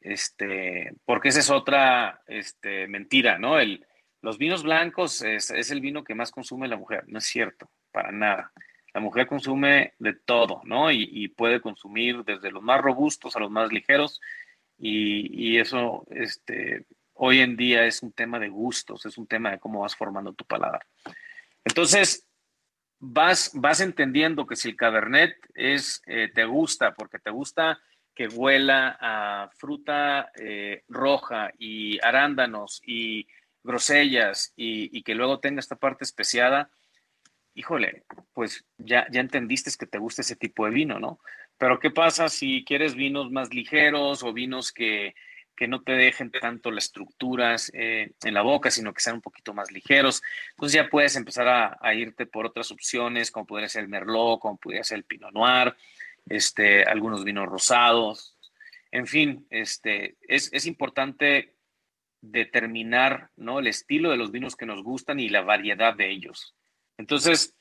Este, porque esa es otra este, mentira, ¿no? El, los vinos blancos es, el vino que más consume la mujer. No es cierto, para nada. La mujer consume de todo, ¿no? Y, y puede consumir desde los más robustos a los más ligeros y, eso este, hoy en día es un tema de gustos, es un tema de cómo vas formando tu paladar. Entonces, vas, vas entendiendo que si el cabernet es, eh, te gusta, porque te gusta que huela a fruta eh, roja y arándanos y grosellas y, que luego tenga esta parte especiada, híjole, pues ya, ya entendiste que te gusta ese tipo de vino, ¿no? Pero ¿qué pasa si quieres vinos más ligeros o vinos que, no te dejen tanto las estructuras eh, en la boca, sino que sean un poquito más ligeros? Entonces ya puedes empezar a, irte por otras opciones, como podría ser el Merlot, como podría ser el Pinot Noir, este, algunos vinos rosados. En fin, este, es, es importante determinar ¿no? el estilo de los vinos que nos gustan y la variedad de ellos. Entonces,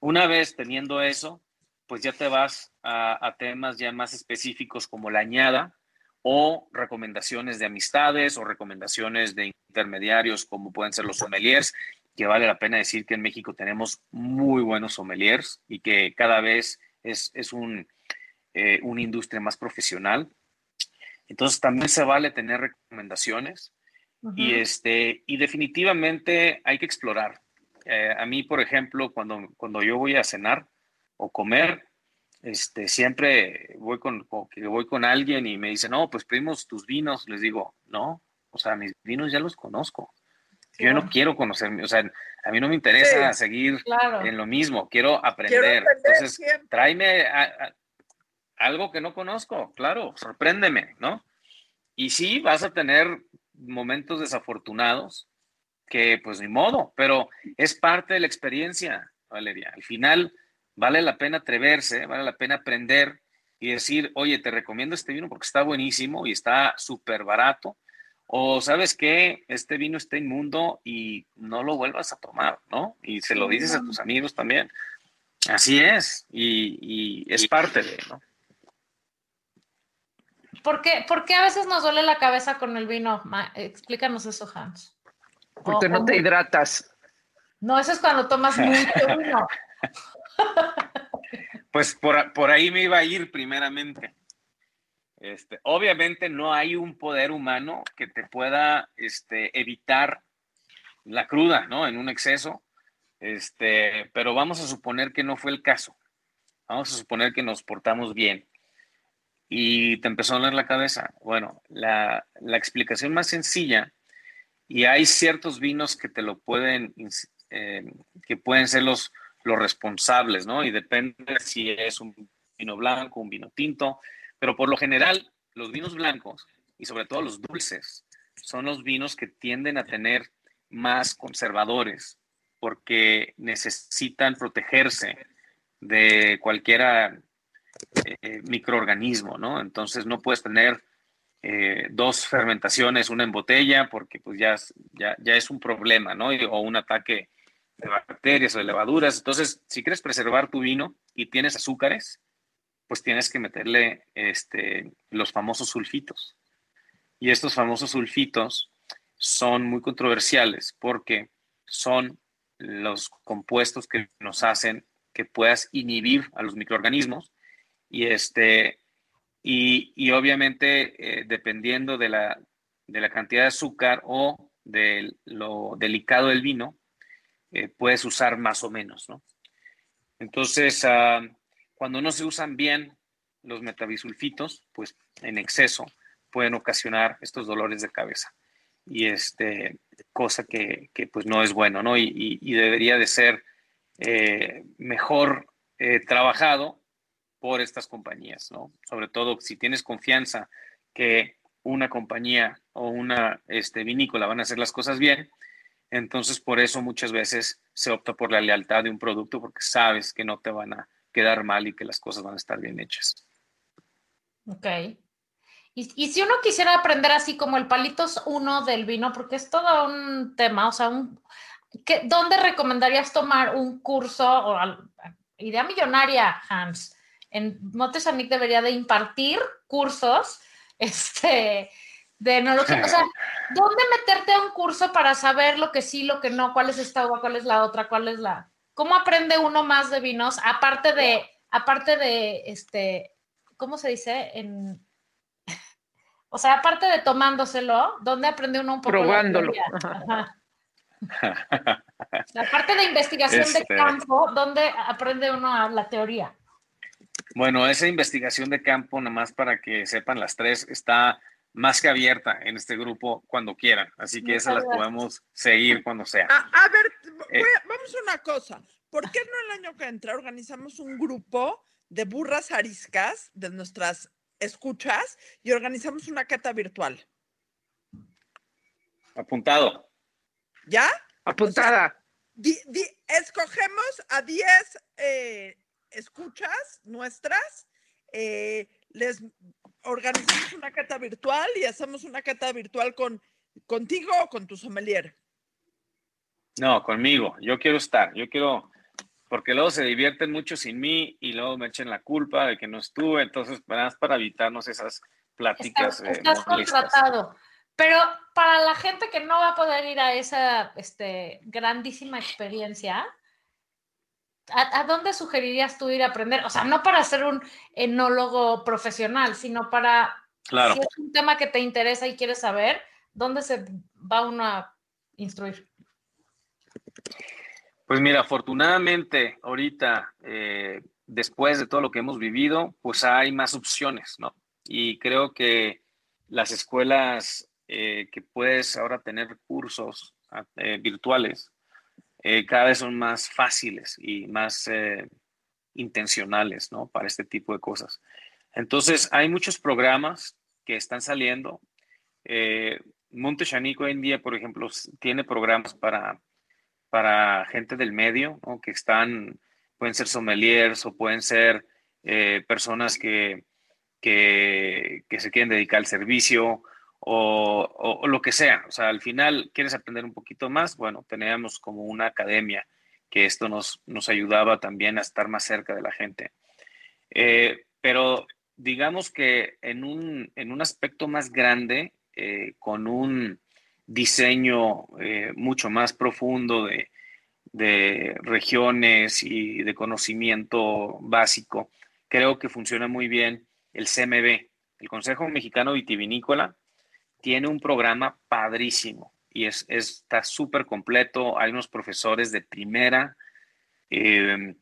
una vez teniendo eso, pues ya te vas a, temas ya más específicos como la añada o recomendaciones de amistades o recomendaciones de intermediarios como pueden ser los sommeliers, que vale la pena decir que en México tenemos muy buenos sommeliers y que cada vez es, un, eh, una industria más profesional. Entonces también se vale tener recomendaciones y, este, y definitivamente hay que explorar. Eh, a mí, por ejemplo, cuando, cuando yo voy a cenar, o comer, este, siempre voy con, que voy con alguien y me dice, no, pues pedimos tus vinos. Les digo, no, o sea, mis vinos ya los conozco. Yo no quiero conocer, o sea, a mí no me interesa seguir en lo mismo, quiero aprender. Entonces, tráeme algo que no conozco, claro, sorpréndeme, ¿no? Y sí, vas a tener momentos desafortunados que pues ni modo, pero es parte de la experiencia, Valeria. Al final, vale la pena atreverse, vale la pena aprender y decir, oye, te recomiendo este vino porque está buenísimo y está súper barato. O sabes que este vino está inmundo y no lo vuelvas a tomar, ¿no? Y se lo dices a tus amigos también. Así es, y, es parte de, ¿no? ¿Por qué, ¿Por qué, a veces nos duele la cabeza con el vino? explícanos eso, Hans. Porque no te hidratas. No, eso es cuando tomas mucho vino. Pues por, ahí me iba a ir primeramente. Este, obviamente no hay un poder humano que te pueda este, evitar la cruda, ¿no? En un exceso, este, pero vamos a suponer que no fue el caso. Vamos a suponer que nos portamos bien y te empezó a doler la cabeza. Bueno, la, la explicación más sencilla, y hay ciertos vinos que te lo pueden, eh, que pueden ser los, los responsables, ¿no? Y depende si es un vino blanco, un vino tinto, pero por lo general los vinos blancos y sobre todo los dulces son los vinos que tienden a tener más conservadores porque necesitan protegerse de cualquier eh, microorganismo, ¿no? Entonces no puedes tener eh, dos fermentaciones, una en botella, porque pues ya, es un problema, ¿no? o un ataque de bacterias o de levaduras. Entonces, si quieres preservar tu vino y tienes azúcares, pues tienes que meterle este, los famosos sulfitos. Y estos famosos sulfitos son muy controversiales porque son los compuestos que nos hacen que puedas inhibir a los microorganismos y este y, obviamente eh, dependiendo de la, de la cantidad de azúcar o de lo delicado del vino eh, puedes usar más o menos no entonces ah, cuando no se usan bien los metabisulfitos pues en exceso pueden ocasionar estos dolores de cabeza y este cosa que, pues no es bueno, ¿no? Y, debería de ser eh, mejor trabajado por estas compañías, ¿no? Sobre todo si tienes confianza que una compañía o una este, vinícola van a hacer las cosas bien, entonces por eso muchas veces se opta por la lealtad de un producto porque sabes que no te van a quedar mal y que las cosas van a estar bien hechas. Ok. Y, si uno quisiera aprender así como el palitos uno del vino, porque es todo un tema, o sea, un, ¿qué, ¿dónde recomendarías tomar un curso o idea millonaria, Hans? En Montesanic debería de impartir cursos este, de enología. O sea, ¿dónde meterte a un curso para saber lo que sí, lo que no, cuál es esta uva, cuál es la otra, cuál es la... ¿Cómo aprende uno más de vinos? Aparte de, aparte de, este, ¿cómo se dice? En o sea, aparte de tomándoselo, ¿dónde aprende uno un poco? Probándolo. La, parte de investigación de este. campo, ¿dónde aprende uno la teoría? Bueno, esa investigación de campo, nada más para que sepan las tres, está más que abierta en este grupo cuando quieran. Así que esas las podemos seguir cuando sea. A, ver, eh. vamos a una cosa. ¿Por qué no el año que entra organizamos un grupo de burras ariscas de nuestras escuchas y organizamos una cata virtual. Apuntado. ¿Ya? Apuntada. escogemos a 10 eh, escuchas nuestras, eh, les organizamos una cata virtual y hacemos una cata virtual con contigo o con tu sommelier. No, conmigo. Yo quiero estar. Yo quiero porque luego se divierten mucho sin mí y luego me echen la culpa de que no estuve, entonces más para evitarnos esas pláticas. Estás, estás contratado. Pero para la gente que no va a poder ir a esa este, grandísima experiencia, ¿a, dónde sugerirías tú ir a aprender? O sea, no para ser un enólogo profesional, sino para, claro. si es un tema que te interesa y quieres saber, ¿dónde se va uno a instruir? Pues mira, afortunadamente ahorita, eh, después de todo lo que hemos vivido, pues hay más opciones, ¿no? Y creo que las escuelas eh, que puedes ahora tener cursos eh, virtuales, cada vez son más fáciles y más intencionales, ¿no? Para este tipo de cosas. Entonces, hay muchos programas que están saliendo. Monte Chanico hoy en día, por ejemplo, tiene programas para para gente del medio, que están, pueden ser sommeliers o pueden ser eh, personas que, que, se quieren dedicar al servicio o, lo que sea. O sea, al final, ¿quieres aprender un poquito más? Bueno, teníamos como una academia que esto nos, nos ayudaba también a estar más cerca de la gente. Eh, pero digamos que en un, en un aspecto más grande, eh, con un diseño eh, mucho más profundo de, regiones y de conocimiento básico. Creo que funciona muy bien el CMB. El Consejo Mexicano Vitivinícola tiene un programa padrísimo y es, está súper completo. Hay unos profesores de primera. Eh,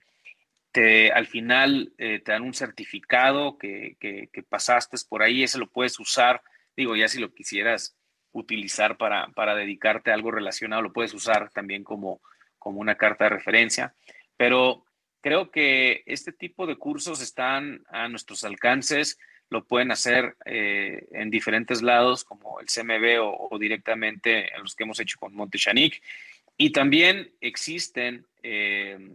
te, al final eh, te dan un certificado que, que, pasaste por ahí, ese lo puedes usar. Digo, ya si lo quisieras utilizar para, para dedicarte a algo relacionado, lo puedes usar también como, como una carta de referencia. Pero creo que este tipo de cursos están a nuestros alcances, lo pueden hacer eh, en diferentes lados, como el CMB o, o, directamente en los que hemos hecho con Montechanic. Y también existen eh,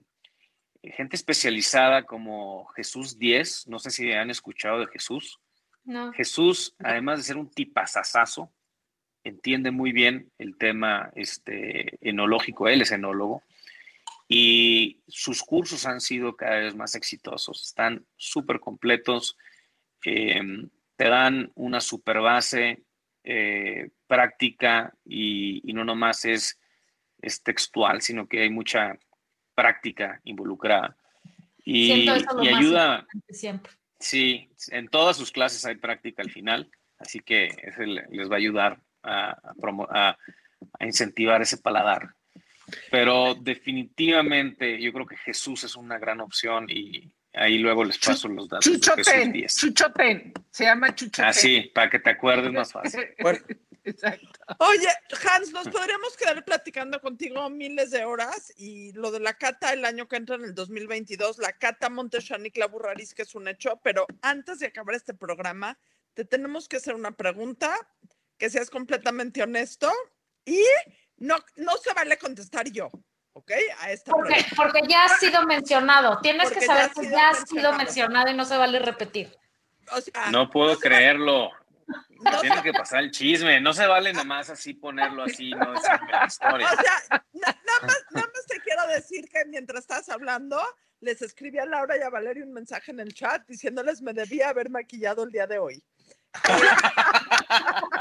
gente especializada como Jesús 10, no sé si han escuchado de Jesús. No. Jesús, además de ser un tipazazazo, entiende muy bien el tema este, enológico, él es enólogo, y sus cursos han sido cada vez más exitosos, están súper completos, eh, te dan una super base eh, práctica y, y, no nomás es, es, textual, sino que hay mucha práctica involucrada. Y, y ayuda. Siempre. Sí, en todas sus clases hay práctica al final, así que les va a ayudar a, a, a incentivar ese paladar. Pero definitivamente yo creo que Jesús es una gran opción y ahí luego les paso los datos. Chuchoten, Chuchoten, se llama Chuchoten. Ah, sí, para que te acuerdes más fácil. Bueno. Exacto. Oye, Hans, nos podríamos quedar platicando contigo miles de horas y lo de la cata el año que entra en el 2022, la cata Monteshanic la Burraris, que es un hecho, pero antes de acabar este programa, te tenemos que hacer una pregunta, que seas completamente honesto y no, no se vale contestar yo. ¿Ok? A esta porque, porque, ya ha sido mencionado. Tienes porque que saber que ya ha sido mencionado y no se vale repetir. O sea, no puedo no creerlo. No Tiene que pasar el chisme. No se vale nomás así ponerlo así, no la historia. O sea, na, nada, más, nada más te quiero decir que mientras estás hablando, les escribí a Laura y a Valeria un mensaje en el chat diciéndoles me debía haber maquillado el día de hoy.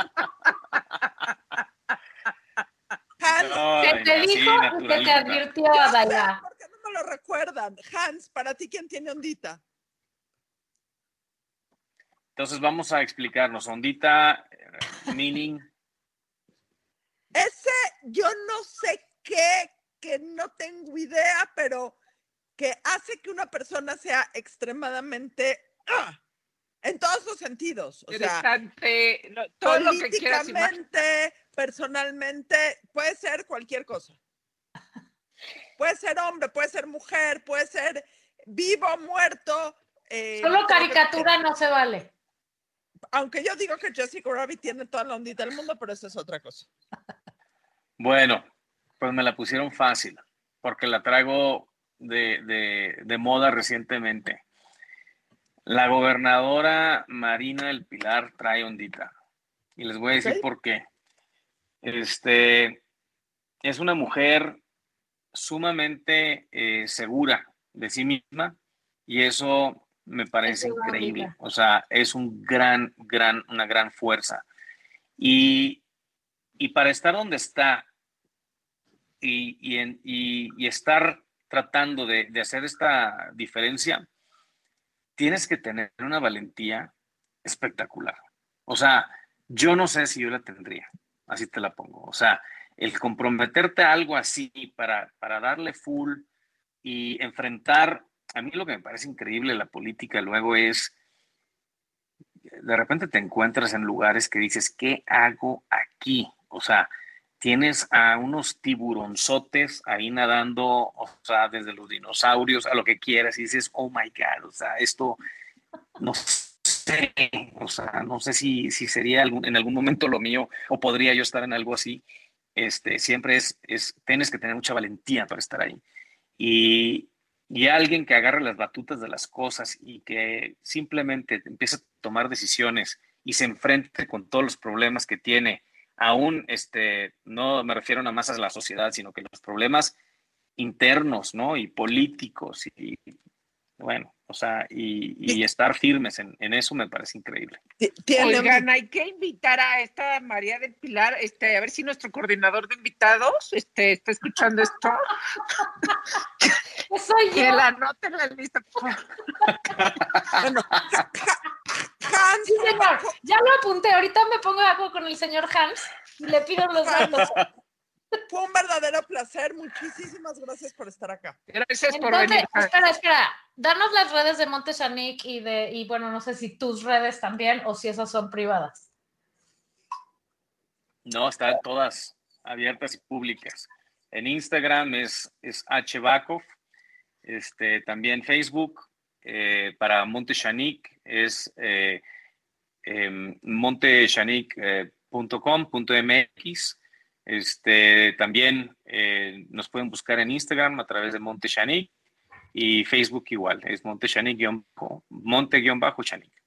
no, que te dijo y que te advirtió a bailar. ¿Por qué no me lo recuerdan? Hans, para ti, ¿quién tiene ondita? Entonces vamos a explicarnos. Ondita, meaning. Ese, yo no sé qué, que no tengo idea, pero que hace que una persona sea extremadamente ¡ah! en todos los sentidos. O sea, no, todo políticamente, personalmente, puede ser cualquier cosa. Puede ser hombre, puede ser mujer, puede ser vivo, muerto. Eh, Solo caricatura no se vale. Aunque yo digo que Jessica Rabbit tiene toda la ondita del mundo, pero eso es otra cosa. Bueno, pues me la pusieron fácil, porque la traigo de, de, de moda recientemente. La gobernadora Marina del Pilar trae ondita. Y les voy a decir ¿Okay? por qué. Este es una mujer sumamente eh, segura de sí misma y eso me parece es increíble. Vida. O sea, es un gran, gran, una gran fuerza. Y, y para estar donde está y, y, en, y estar tratando de, de hacer esta diferencia, tienes que tener una valentía espectacular. O sea, yo no sé si yo la tendría, así te la pongo. O sea, el comprometerte a algo así para, para darle full y enfrentar, a mí lo que me parece increíble la política luego es, de repente te encuentras en lugares que dices, ¿qué hago aquí? O sea, tienes a unos tiburonzotes ahí nadando, o sea, desde los dinosaurios a lo que quieras, y dices, oh my God, o sea, esto no sé, o sea, no sé si, si sería algún, en algún momento lo mío o podría yo estar en algo así. Este, siempre es, es, tienes que tener mucha valentía para estar ahí. Y, y alguien que agarre las batutas de las cosas y que simplemente empiece a tomar decisiones y se enfrente con todos los problemas que tiene, aún este, no me refiero nada más a la sociedad, sino que los problemas internos, ¿no? Y políticos, y bueno, o sea, y, y estar firmes en, en, eso me parece increíble. Oigan, hay que invitar a esta María del Pilar, este, a ver si nuestro coordinador de invitados este, está escuchando esto. Soy yo. Que la anote en la lista. bueno, Hans, sí, señor. Ya lo apunté, ahorita me pongo de acuerdo con el señor Hans y le pido los datos. Fue un verdadero placer. Muchísimas gracias por estar acá. Gracias por ¿Dónde- venir. Espera, espera. Danos las redes de Monte y de, y bueno, no sé si tus redes también o si esas son privadas. No, están todas abiertas y públicas. En Instagram es, es hbakov, este, también Facebook eh, para Monte es eh, em, monteshanique.com.mx. Este, también eh, nos pueden buscar en Instagram a través de Monte Shanique y Facebook igual, es Monte Shanique, Monte-Shanique.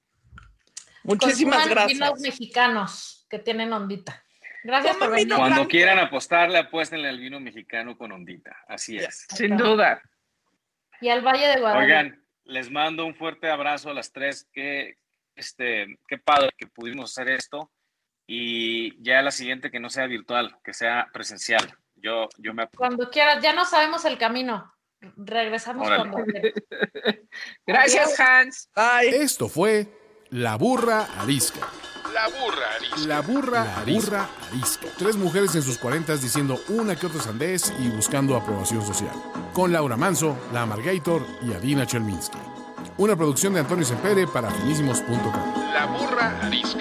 Muchísimas gracias. vinos mexicanos que tienen ondita. Gracias por venir. Cuando blanco. quieran apostarle, apuéstenle al vino mexicano con ondita. Así es. Sin duda. Y al Valle de Guadalupe. Oigan, les mando un fuerte abrazo a las tres. Qué, este, qué padre que pudimos hacer esto. Y ya la siguiente que no sea virtual, que sea presencial. Yo, yo me. Cuando quieras, ya no sabemos el camino. Regresamos Órale. cuando quieras. Gracias, Hans. Bye. Esto fue La Burra Arisca. La burra arisca. La burra, burra arisca. Tres mujeres en sus cuarentas diciendo una que otra sandez y buscando aprobación social. Con Laura Manso, La Amargator y Adina Chelminsky. Una producción de Antonio Sempere para finísimos.com. La burra arisca.